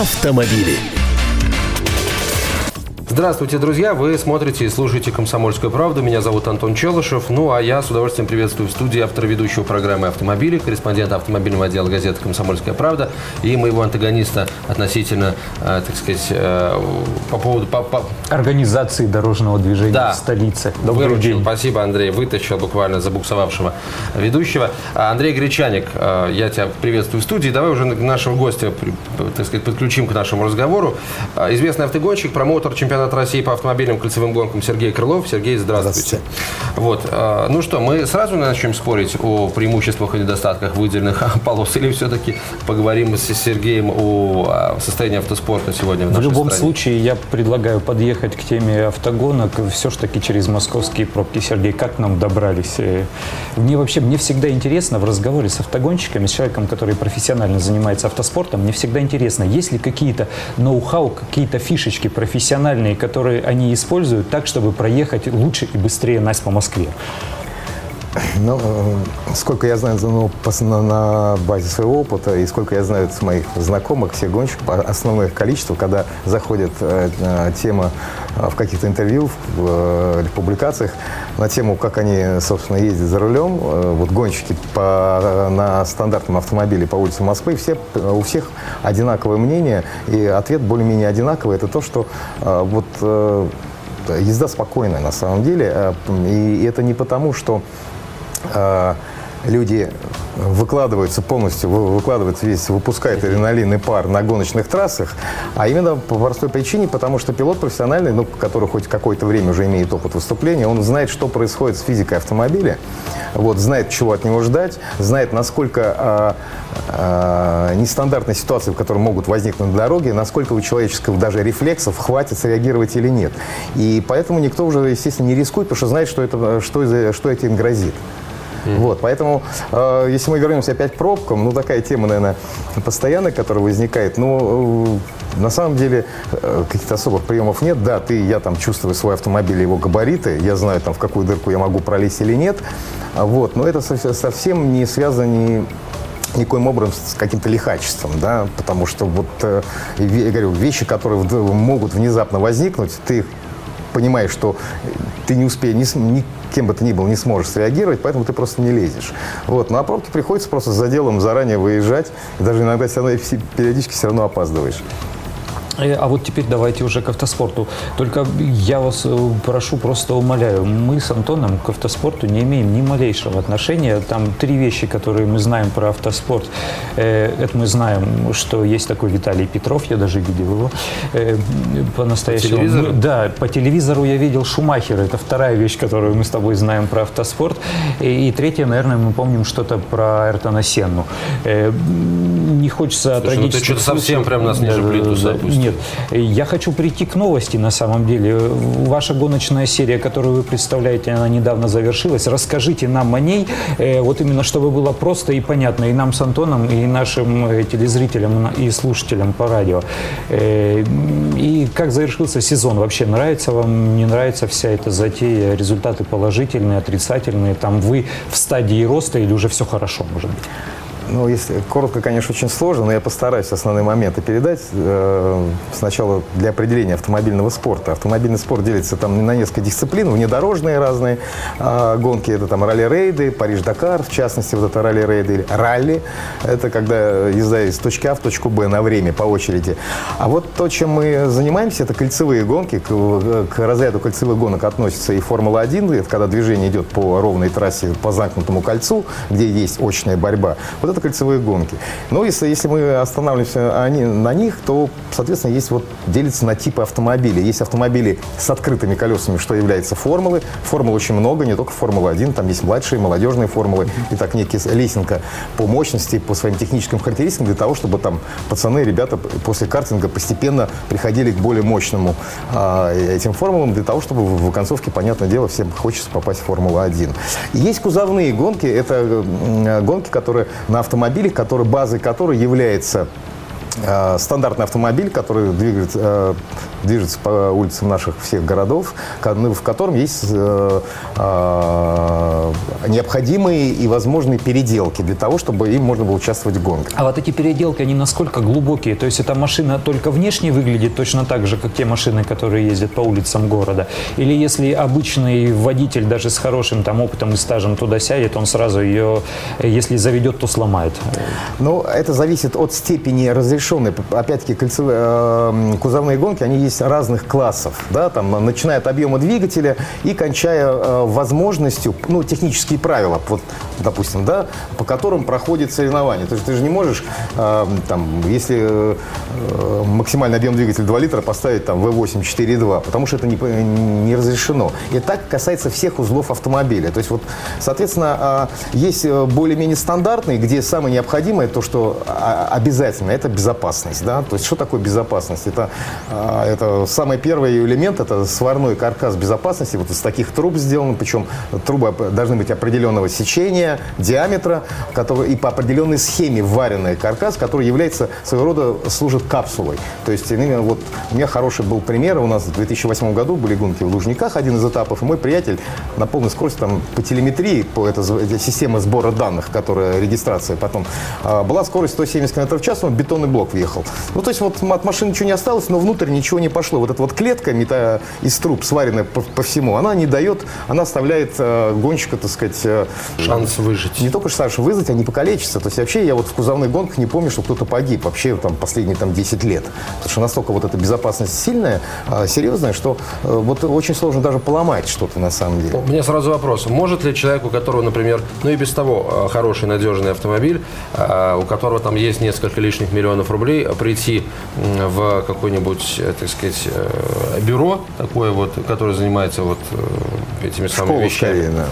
автомобили. Здравствуйте, друзья! Вы смотрите и слушаете «Комсомольскую правду». Меня зовут Антон Челышев. Ну, а я с удовольствием приветствую в студии автора ведущего программы «Автомобили», корреспондента автомобильного отдела газеты «Комсомольская правда» и моего антагониста относительно, э, так сказать, э, по поводу... По, по... Организации дорожного движения да. в столице. Добрый Выручил. день. Спасибо, Андрей. Вытащил буквально забуксовавшего ведущего. А, Андрей Гречаник, э, я тебя приветствую в студии. Давай уже нашего гостя, так сказать, подключим к нашему разговору. Известный автогонщик, промоутер чемпионата чемпионат России по автомобильным кольцевым гонкам Сергей Крылов. Сергей, здравствуйте. здравствуйте. Вот. А, ну что, мы сразу начнем спорить о преимуществах и недостатках выделенных полос, или все-таки поговорим с Сергеем о состоянии автоспорта сегодня в нашей В любом стране? случае, я предлагаю подъехать к теме автогонок все-таки через московские пробки. Сергей, как нам добрались? Э, мне вообще, мне всегда интересно в разговоре с автогонщиками, с человеком, который профессионально занимается автоспортом, мне всегда интересно, есть ли какие-то ноу-хау, какие-то фишечки профессиональные, которые они используют так, чтобы проехать лучше и быстрее нас по Москве? Ну, э, сколько я знаю ну, на, базе своего опыта и сколько я знаю моих знакомых, всех гонщиков, основное количество, когда заходит э, э тема э, в каких-то интервью в, э, публикациях на тему, как они, собственно, ездят за рулем, э, вот гонщики по, на стандартном автомобиле по улице Москвы, все, у всех одинаковое мнение, и ответ более-менее одинаковый. Это то, что э, вот э, езда спокойная на самом деле. И это не потому, что люди выкладываются полностью, выкладываются весь, выпускает адреналин и пар на гоночных трассах, а именно по простой причине, потому что пилот профессиональный, ну, который хоть какое-то время уже имеет опыт выступления, он знает, что происходит с физикой автомобиля, вот, знает, чего от него ждать, знает, насколько а, а, нестандартные ситуации, в которых могут возникнуть на дороге, насколько у человеческого даже рефлексов хватит среагировать или нет. И поэтому никто уже, естественно, не рискует, потому что знает, что, это, что, что этим грозит. Вот, поэтому, э, если мы вернемся опять к пробкам, ну, такая тема, наверное, постоянная, которая возникает, ну, э, на самом деле, э, каких-то особых приемов нет. Да, ты, я там чувствую свой автомобиль, его габариты, я знаю, там, в какую дырку я могу пролезть или нет, вот, но это совсем не связано ни никоим образом с каким-то лихачеством, да, потому что вот, э, я говорю, вещи, которые могут внезапно возникнуть, ты понимаешь, что ты не успеешь, ни, ни кем бы ты ни был, не сможешь среагировать, поэтому ты просто не лезешь. Вот. Ну а пробки приходится просто за делом заранее выезжать, и даже иногда все равно, периодически все равно опаздываешь. Э, а вот теперь давайте уже к автоспорту. Только я вас э, прошу, просто умоляю, мы с Антоном к автоспорту не имеем ни малейшего отношения. Там три вещи, которые мы знаем про автоспорт. Э, это мы знаем, что есть такой Виталий Петров, я даже видел его по-настоящему. По телевизору? Да, по телевизору я видел Шумахера. Это вторая вещь, которую мы с тобой знаем про автоспорт. И, и третья, наверное, мы помним что-то про Эртона Сенну. Не хочется Слушай, ну ты что-то совсем прям нас ниже плинтуса опустил. Нет, я хочу прийти к новости на самом деле. Ваша гоночная серия, которую вы представляете, она недавно завершилась. Расскажите нам о ней, э, вот именно чтобы было просто и понятно и нам с Антоном, и нашим э, телезрителям и слушателям по радио. Э, и как завершился сезон? Вообще нравится вам, не нравится вся эта затея? Результаты положительные, отрицательные? Там вы в стадии роста или уже все хорошо, может быть? Ну, если коротко, конечно, очень сложно, но я постараюсь основные моменты передать. Э, сначала для определения автомобильного спорта. Автомобильный спорт делится там на несколько дисциплин, внедорожные разные а, гонки. Это там ралли-рейды, Париж-Дакар, в частности, вот это ралли-рейды или ралли. Это когда езда из точки А в точку Б на время по очереди. А вот то, чем мы занимаемся, это кольцевые гонки. К, к разряду кольцевых гонок относится и Формула-1, это когда движение идет по ровной трассе, по замкнутому кольцу, где есть очная борьба. Вот это кольцевые гонки. Но если, если мы останавливаемся они, на них, то, соответственно, есть вот делится на типы автомобилей. Есть автомобили с открытыми колесами, что является формулы. Формул очень много, не только Формула-1, там есть младшие, молодежные формулы. И так некие лесенка по мощности, по своим техническим характеристикам, для того, чтобы там пацаны, ребята после картинга постепенно приходили к более мощному а, этим формулам, для того, чтобы в концовке, понятное дело, всем хочется попасть в Формулу-1. Есть кузовные гонки, это гонки, которые на автомобилях, который, базой которой является э, стандартный автомобиль, который двигается, э, движется по улицам наших всех городов, в котором есть э, э, необходимые и возможные переделки для того, чтобы им можно было участвовать в гонках. А вот эти переделки, они насколько глубокие? То есть эта машина только внешне выглядит точно так же, как те машины, которые ездят по улицам города? Или если обычный водитель даже с хорошим там опытом и стажем туда сядет, он сразу ее, если заведет, то сломает? Ну, это зависит от степени разрешенной. Опять-таки, кольцевые, э, кузовные гонки, они есть разных классов. Да, там, начиная от объема двигателя и кончая э, возможностью, ну, технические правила, вот, допустим, да, по которым проходит соревнование. То есть ты же не можешь, э, там, если максимальный объем двигателя 2 литра, поставить там V8 4.2, потому что это не, не разрешено. И так касается всех узлов автомобиля. То есть вот, соответственно, э, есть более-менее стандартные, где самое необходимое, то, что а, обязательно, это безопасность. Да? То есть что такое безопасность? Это, э, это самый первый элемент, это сварной каркас безопасности, вот из таких труб сделан, причем трубы должны быть определенного сечения, диаметра, который, и по определенной схеме вареный каркас, который является своего рода, служит капсулой. То есть именно вот у меня хороший был пример, у нас в 2008 году были гонки в Лужниках, один из этапов, и мой приятель на полной скорости там по телеметрии, по этой система сбора данных, которая регистрация потом, а, была скорость 170 км в час, он бетонный блок въехал. Ну, то есть вот от машины ничего не осталось, но внутрь ничего не пошло. Вот эта вот клетка мета из труб, сваренная по, по всему, она не дает, она оставляет э, гонщика, так сказать... Э, Шанс выжить. Не только шанс выжить, а не покалечиться. То есть вообще я вот в кузовных гонках не помню, что кто-то погиб вообще там последние там 10 лет. Потому что настолько вот эта безопасность сильная, э, серьезная, что э, вот очень сложно даже поломать что-то на самом деле. У меня сразу вопрос. Может ли человек, у которого, например, ну и без того э, хороший, надежный автомобиль, э, у которого там есть несколько лишних миллионов рублей, прийти в какой-нибудь, э, так сказать, э, бюро такое вот, которое занимается вот э, этими самыми Школу вещами. скорее, да.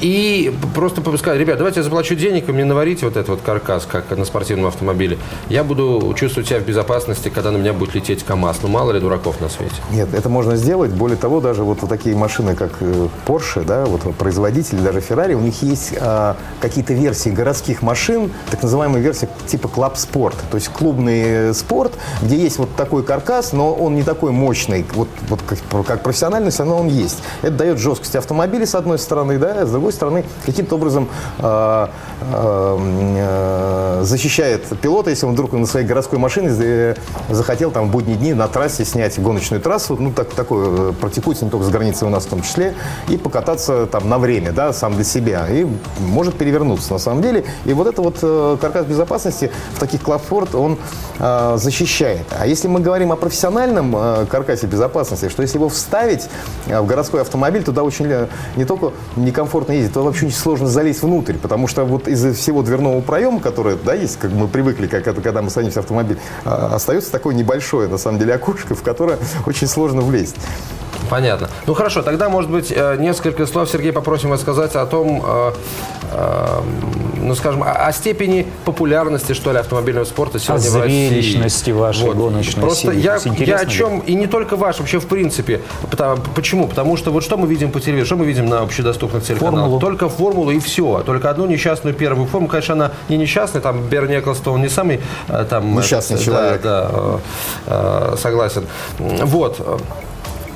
И просто сказать, ребят, давайте я заплачу денег, вы мне наварите вот этот вот каркас, как на спортивном автомобиле. Я буду чувствовать себя в безопасности, когда на меня будет лететь КАМАЗ. Ну, мало ли дураков на свете. Нет, это можно сделать. Более того, даже вот такие машины, как э, Porsche, да, вот производители, даже Ferrari, у них есть а, какие-то версии городских машин, так называемые версии типа Club Sport, то есть клубный спорт, где есть вот такой каркас, но он не такой мощный, вот, вот как, как профессиональный, все он есть. Это дает жесткость автомобиля, с одной стороны, да, с другой стороны, каким-то образом э, э, защищает пилота, если он вдруг на своей городской машине захотел там в будние дни на трассе снять гоночную трассу, ну, так, такое практикуется не только с границей у нас в том числе, и покататься там на время, да, сам для себя, и может перевернуться на самом деле. И вот это вот э, каркас безопасности в таких клабфорд, он э, защищает. А если мы говорим о профессиональном э, каркасе безопасности, что если его вставить э, в городской автомобиль, туда очень э, не только некомфортно ездить, то вообще очень сложно залезть внутрь, потому что вот из-за всего дверного проема, который, да, есть, как мы привыкли, как это, когда мы садимся в автомобиль, а, остается такое небольшое, на самом деле, окошко, в которое очень сложно влезть. Понятно. Ну хорошо, тогда, может быть, э, несколько слов, Сергей, попросим вас сказать о том, э, э, ну скажем, о, степени популярности, что ли, автомобильного спорта сегодня о в России. вашей вот. гоночной Просто серии. я, я о чем, и не только ваш, вообще в принципе. Потому, почему? Потому что вот что мы видим по телевизору, что мы видим на общедоступных телеканалах? Формулу. Только формулу и все. Только одну несчастную первую форму. Конечно, она не несчастная, там Берни Эклстон не самый там... Несчастный это, человек. Да, да, согласен. Вот.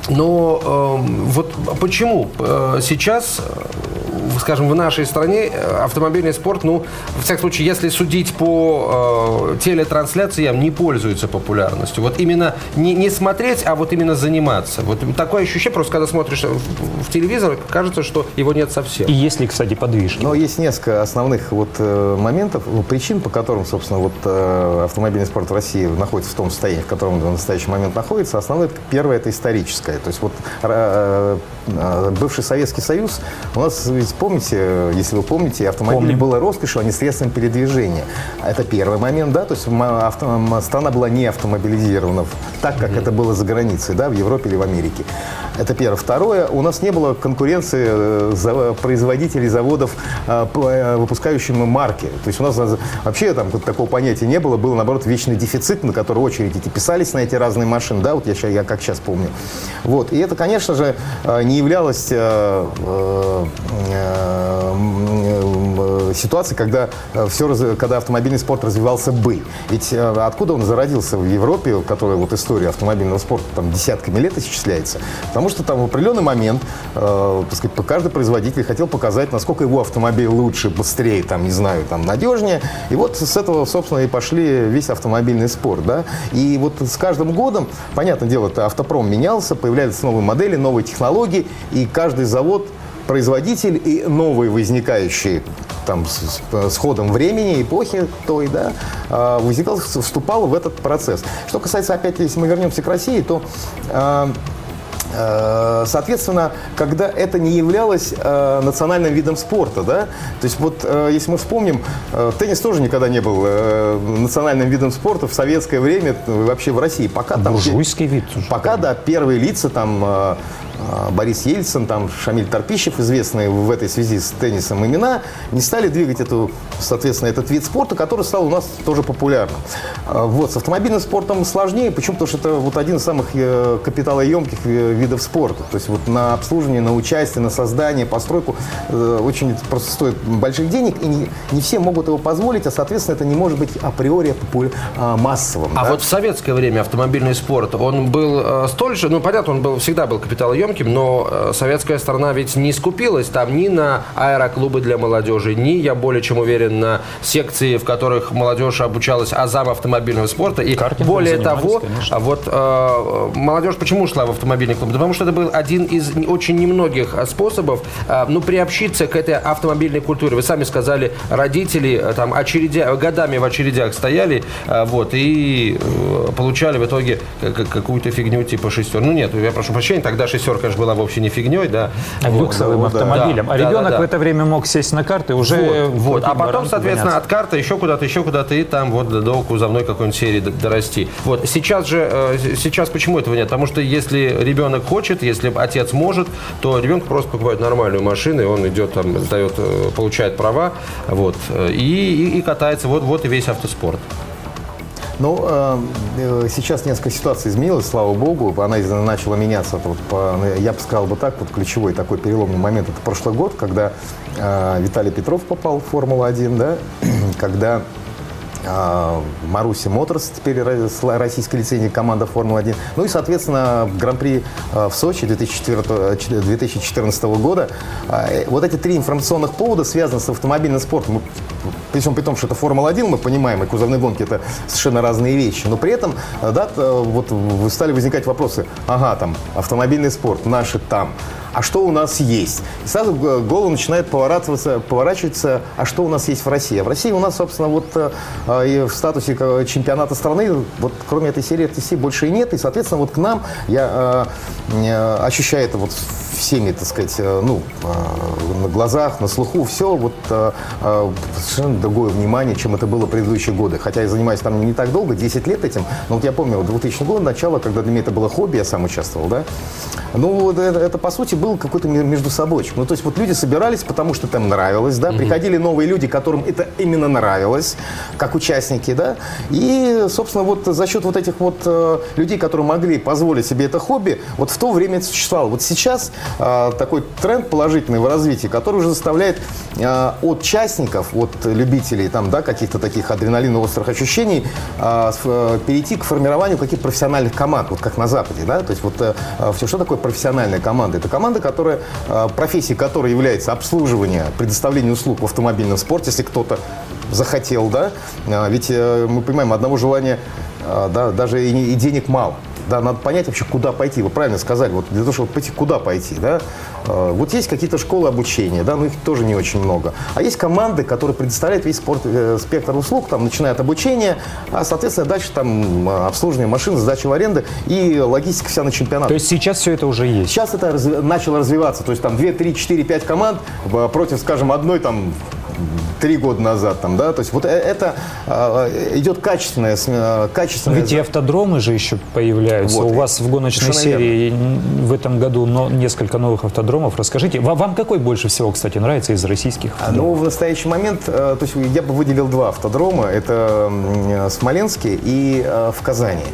Но э, вот почему? Э, сейчас, э, скажем, в нашей стране э, автомобильный спорт, ну, в всяком случае, если судить по э, телетрансляциям, не пользуется популярностью. Вот именно не, не смотреть, а вот именно заниматься. Вот такое ощущение, просто когда смотришь в, в телевизор, кажется, что его нет совсем. И есть ли, кстати, подвижки? Но есть несколько основных вот э, моментов, ну, причин, по которым, собственно, вот э, автомобильный спорт в России находится в том состоянии, в котором он в настоящий момент находится. Основное, первое, это историческое. То есть вот э, э, бывший Советский Союз, у нас, ведь помните, если вы помните, автомобиль Помним. было роскошью, а не средством передвижения. Это первый момент, да, то есть авто, страна была не автомобилизирована так, как mm-hmm. это было за границей, да, в Европе или в Америке. Это первое. Второе, у нас не было конкуренции э, производителей заводов, выпускающих марки. То есть у нас вообще там такого понятия не было, было наоборот вечный дефицит, на который очереди писались на эти разные машины, да, вот я, я как сейчас помню. Вот. И это, конечно же, э, не являлось э, э, э, ситуации, когда, э, все, когда автомобильный спорт развивался бы. Ведь э, откуда он зародился в Европе, которая вот история автомобильного спорта там десятками лет исчисляется? Потому что там в определенный момент, э, так сказать, каждый производитель хотел показать, насколько его автомобиль лучше, быстрее, там, не знаю, там, надежнее. И вот с этого, собственно, и пошли весь автомобильный спорт, да. И вот с каждым годом, понятное дело, это автопром менялся, появлялись новые модели, новые технологии, и каждый завод производитель и новые возникающие там, с, с ходом времени, эпохи той, да, а, возникал, вступал в этот процесс. Что касается, опять, если мы вернемся к России, то а, Соответственно, когда это не являлось э, национальным видом спорта, да, то есть вот э, если мы вспомним, э, теннис тоже никогда не был э, национальным видом спорта в советское время вообще в России. Пока там буржуйский вид. Пока да, первые лица там э, Борис Ельцин, там, Шамиль Тарпищев, известные в этой связи с теннисом имена, не стали двигать эту, соответственно, этот вид спорта, который стал у нас тоже популярным. А, вот, с автомобильным спортом сложнее. Почему? Потому что это вот один из самых э, капиталоемких э, видов спорта. То есть вот на обслуживание, на участие, на создание, постройку э, очень просто стоит больших денег, и не, не все могут его позволить, а, соответственно, это не может быть априори а, массовым. А да? вот в советское время автомобильный спорт, он был столь же, ну, понятно, он был, всегда был капиталоемкий, громким, но э, советская сторона ведь не скупилась там ни на аэроклубы для молодежи, ни, я более чем уверен, на секции, в которых молодежь обучалась азам автомобильного спорта. И более того, конечно. вот э, молодежь почему шла в автомобильный клуб? Потому что это был один из очень немногих способов э, ну, приобщиться к этой автомобильной культуре. Вы сами сказали, родители э, там очередя, годами в очередях стояли э, вот, и э, получали в итоге какую-то фигню типа шестер. Ну нет, я прошу прощения, тогда шестер конечно, была вовсе не фигней, да. А вот. Люксовым автомобилем. Да, а ребенок да, да, в это время мог сесть на карты уже... Вот, вот. А потом, соответственно, гоняться. от карты еще куда-то, еще куда-то, и там вот до кузовной какой-нибудь серии дорасти. Вот. Сейчас же, э, сейчас почему этого нет? Потому что если ребенок хочет, если отец может, то ребенок просто покупает нормальную машину, и он идет там, сдает, э, получает права, вот, э, и, и, и катается. Вот, вот и весь автоспорт. Ну, э, э, сейчас несколько ситуаций изменилось, слава богу. Она начала меняться. Вот, по, ну, я бы сказал бы так, вот ключевой такой переломный момент – это прошлый год, когда э, Виталий Петров попал в Формулу-1, да, когда Маруси Моторс, теперь российской лицензии команда Формула-1. Ну и, соответственно, Гран-при а, в Сочи 2004, 2014 года. Вот эти три информационных повода связаны с автомобильным спортом. Причем при том, что это Формула-1, мы понимаем, и кузовные гонки – это совершенно разные вещи. Но при этом, да, вот стали возникать вопросы. Ага, там, автомобильный спорт, наши там а что у нас есть. И сразу голову начинает поворачиваться, поворачиваться, а что у нас есть в России. А в России у нас, собственно, вот э, и в статусе чемпионата страны, вот кроме этой серии RTC больше и нет. И, соответственно, вот к нам, я э, э, ощущаю это вот всеми, так сказать, ну, на глазах, на слуху, все вот совершенно другое внимание, чем это было в предыдущие годы. Хотя я занимаюсь там не так долго, 10 лет этим, но вот я помню, 2000 год, начало, когда для меня это было хобби, я сам участвовал, да. Ну, вот это, это по сути, был какой-то между собой. Ну, то есть вот люди собирались, потому что там нравилось, да, mm-hmm. приходили новые люди, которым это именно нравилось, как участники, да, и, собственно, вот за счет вот этих вот э, людей, которые могли позволить себе это хобби, вот в то время это существовало. Вот сейчас э, такой тренд положительный в развитии, который уже заставляет э, от частников, от любителей там, да, каких-то таких адреналино-острых ощущений э, э, перейти к формированию каких-то профессиональных команд, вот как на Западе, да, то есть вот э, все, что такое профессиональная команда? Это команда, которая, а, профессией которой является обслуживание, предоставление услуг в автомобильном спорте, если кто-то захотел, да, а, ведь э, мы понимаем, одного желания, а, да, даже и денег мало. Да, надо понять вообще, куда пойти. Вы правильно сказали, вот для того, чтобы пойти, куда пойти, да. Э, вот есть какие-то школы обучения, да, но их тоже не очень много. А есть команды, которые предоставляют весь спорт, э, спектр услуг, там, начиная от обучения, а, соответственно, дальше там обслуживание машин, сдача в аренды и логистика вся на чемпионат. То есть сейчас все это уже есть? Сейчас это разви- начало развиваться. То есть там 2, 3, 4, 5 команд против, скажем, одной там три года назад, там, да, то есть вот э, это э, идет качественное, э, качественное. Ведь и автодромы же еще появляются. Вот. У вас в гоночной Совершенно серии верно. в этом году но, несколько новых автодромов. Расскажите, вам, вам какой больше всего, кстати, нравится из российских? Автодромов? Ну, в настоящий момент, то есть я бы выделил два автодрома. Это Смоленский и в Казани.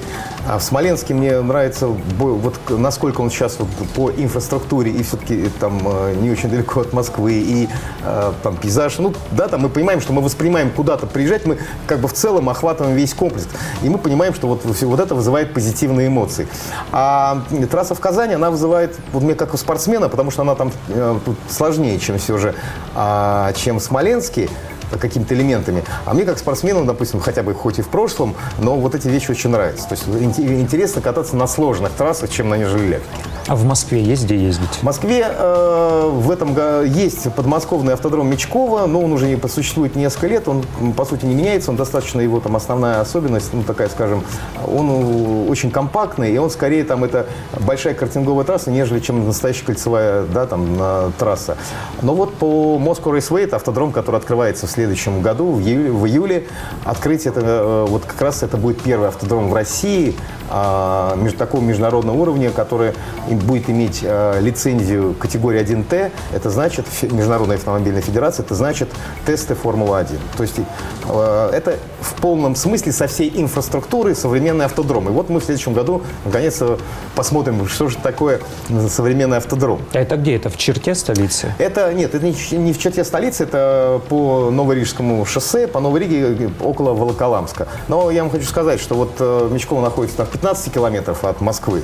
А в Смоленске мне нравится, вот насколько он сейчас вот по инфраструктуре и все-таки там э, не очень далеко от Москвы, и э, там пейзаж. Ну, да, там мы понимаем, что мы воспринимаем куда-то приезжать, мы как бы в целом охватываем весь комплекс. И мы понимаем, что вот, вот это вызывает позитивные эмоции. А трасса в Казани, она вызывает, вот мне как у спортсмена, потому что она там э, сложнее, чем все же, э, чем в Смоленске какими-то элементами. А мне как спортсмену, допустим, хотя бы хоть и в прошлом, но вот эти вещи очень нравятся. То есть интересно кататься на сложных трассах, чем на нежелезных. А в Москве есть где ездить? В Москве э, в этом есть подмосковный автодром Мечкова, но он уже не существует несколько лет, он по сути не меняется, он достаточно его там основная особенность, ну такая, скажем, он очень компактный, и он скорее там это большая картинговая трасса, нежели чем настоящая кольцевая, да, там трасса. Но вот по Moscow Raceway, это автодром, который открывается в следующем году, в июле, в июле открыть это, э, вот как раз это будет первый автодром в России, а, такого международного уровня, который будет иметь э, лицензию категории 1Т, это значит Международная автомобильная федерация, это значит тесты Формулы-1. То есть э, это в полном смысле со всей инфраструктурой современный автодром. И вот мы в следующем году наконец-то посмотрим, что же такое современный автодром. А это где? Это в черте столицы? Это нет, это не в черте столицы, это по Новорижскому шоссе, по Новой Риге, около Волоколамска. Но я вам хочу сказать, что вот э, Мечково находится в 15 километров от Москвы.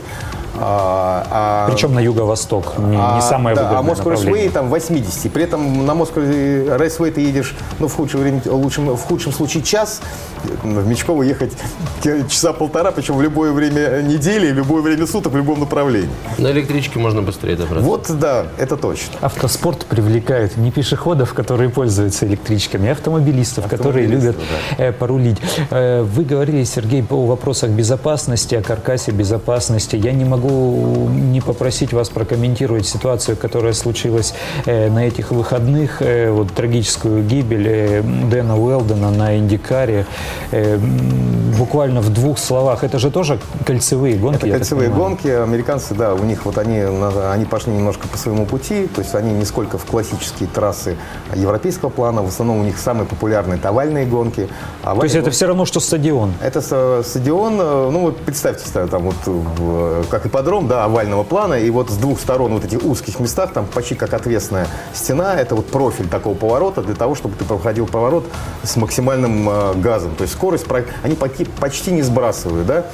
А, а, Причем на юго-восток, не, а, не самое да, выгодное А Raceway там 80. При этом на Raceway ты едешь, ну, в худшем, время, лучшем, в худшем случае час, в Мечково ехать часа полтора, причем в любое время недели, в любое время суток, в любом направлении. На электричке можно быстрее добраться. Вот, да, это точно. Автоспорт привлекает не пешеходов, которые пользуются электричками, а автомобилистов, которые любят да. э, порулить. Э, вы говорили, Сергей, по вопросах безопасности, о каркасе безопасности. Я не могу могу не попросить вас прокомментировать ситуацию, которая случилась э, на этих выходных, э, вот трагическую гибель э, Дэна Уэлдена на Индикаре. Буквально в двух словах, это же тоже кольцевые гонки? Это кольцевые гонки, американцы, да, у них вот они, они пошли немножко по своему пути, то есть они не сколько в классические трассы европейского плана, в основном у них самые популярные это овальные гонки. Овальные то есть это все равно, что стадион? Это стадион, ну вот представьте, там вот как ипподром, да, овального плана, и вот с двух сторон вот этих узких местах, там почти как отвесная стена, это вот профиль такого поворота для того, чтобы ты проходил поворот с максимальным э, газом. То есть скорость, они почти не сбрасывают, да.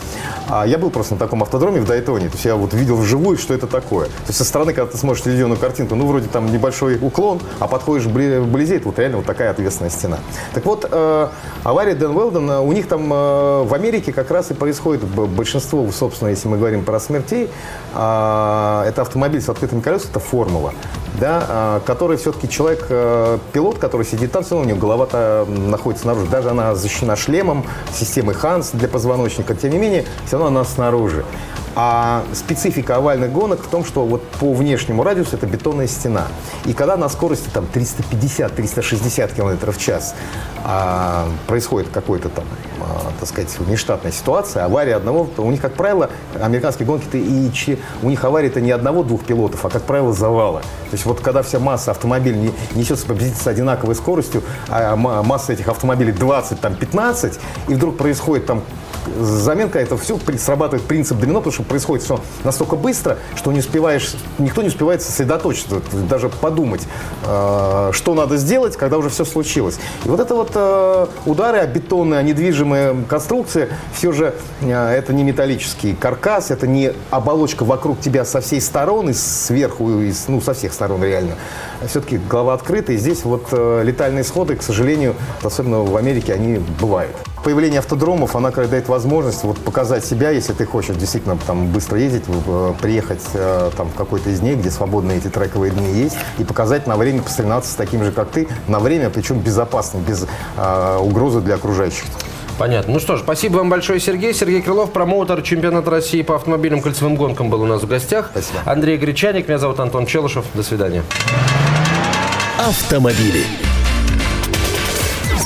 А я был просто на таком автодроме в Дайтоне, то есть я вот видел вживую, что это такое. То есть со стороны, когда ты смотришь телевизионную картинку, ну, вроде там небольшой уклон, а подходишь вблизи, это вот реально вот такая ответственная стена. Так вот, э, авария Дэн Уэлдена, у них там э, в Америке как раз и происходит большинство, собственно, если мы говорим про смерть смертей, а, это автомобиль с открытыми колесами, это формула, да, а, который все-таки человек, э, пилот, который сидит там, все равно у него голова-то находится снаружи. Даже она защищена шлемом, системой Ханс для позвоночника, тем не менее, все равно она снаружи. А специфика овальных гонок в том, что вот по внешнему радиусу это бетонная стена. И когда на скорости там 350-360 км в час а, происходит какой-то там, а, так сказать, нештатная ситуация, авария одного, у них, как правило, американские гонки-то и у них авария-то не одного-двух пилотов, а, как правило, завалы. То есть вот когда вся масса автомобилей не, несется приблизительно с одинаковой скоростью, а масса этих автомобилей 20, там, 15, и вдруг происходит там заменка, это все срабатывает принцип домино, потому что происходит все настолько быстро, что не успеваешь, никто не успевает сосредоточиться, даже подумать, э, что надо сделать, когда уже все случилось. И вот это вот э, удары о бетонные, о недвижимые конструкции, все же э, это не металлический каркас, это не оболочка вокруг тебя со всей и сверху, и, ну, со всех сторон реально. Все-таки голова открыта, и здесь вот летальные сходы, к сожалению, особенно в Америке, они бывают появление автодромов, она как дает возможность вот показать себя, если ты хочешь действительно там быстро ездить, э, приехать э, там в какой-то из дней, где свободные эти трековые дни есть, и показать на время посоревноваться с таким же, как ты, на время, причем безопасно, без э, угрозы для окружающих. Понятно. Ну что ж, спасибо вам большое, Сергей. Сергей Крылов, промоутер чемпионата России по автомобильным кольцевым гонкам был у нас в гостях. Спасибо. Андрей Гречаник, меня зовут Антон Челышев. До свидания. Автомобили.